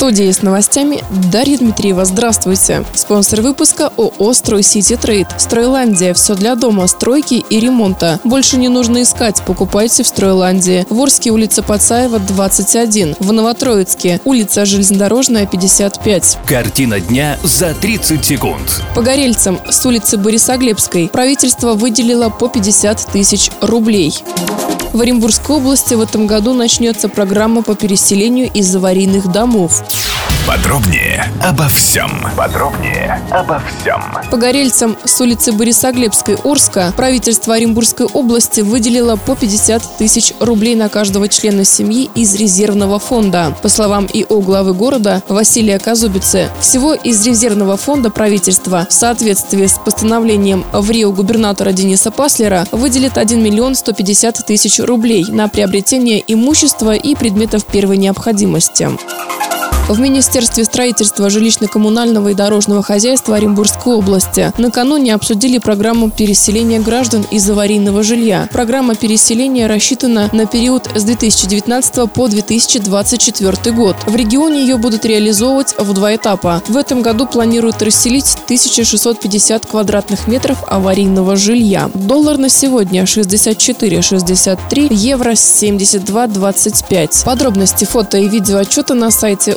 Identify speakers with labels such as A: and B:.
A: Студии с новостями Дарья Дмитриева. Здравствуйте. Спонсор выпуска ООО «Строй Сити Трейд». Стройландия. Все для дома, стройки и ремонта. Больше не нужно искать. Покупайте в Стройландии. В Орске улица Пацаева, 21. В Новотроицке улица Железнодорожная, 55.
B: Картина дня за 30 секунд.
A: Погорельцам с улицы Борисоглебской правительство выделило по 50 тысяч рублей. В Оренбургской области в этом году начнется программа по переселению из аварийных домов.
C: Подробнее обо всем. Подробнее обо всем.
A: Погорельцам с улицы Борисоглебской Орска правительство Оренбургской области выделило по 50 тысяч рублей на каждого члена семьи из резервного фонда. По словам ИО главы города Василия Казубицы, всего из резервного фонда правительства в соответствии с постановлением в Рио губернатора Дениса Паслера выделит 1 миллион 150 тысяч рублей на приобретение имущества и предметов первой необходимости. В Министерстве строительства, жилищно-коммунального и дорожного хозяйства Оренбургской области накануне обсудили программу переселения граждан из аварийного жилья. Программа переселения рассчитана на период с 2019 по 2024 год. В регионе ее будут реализовывать в два этапа. В этом году планируют расселить 1650 квадратных метров аварийного жилья. Доллар на сегодня 64,63, евро 72,25. Подробности фото и видео отчета на сайте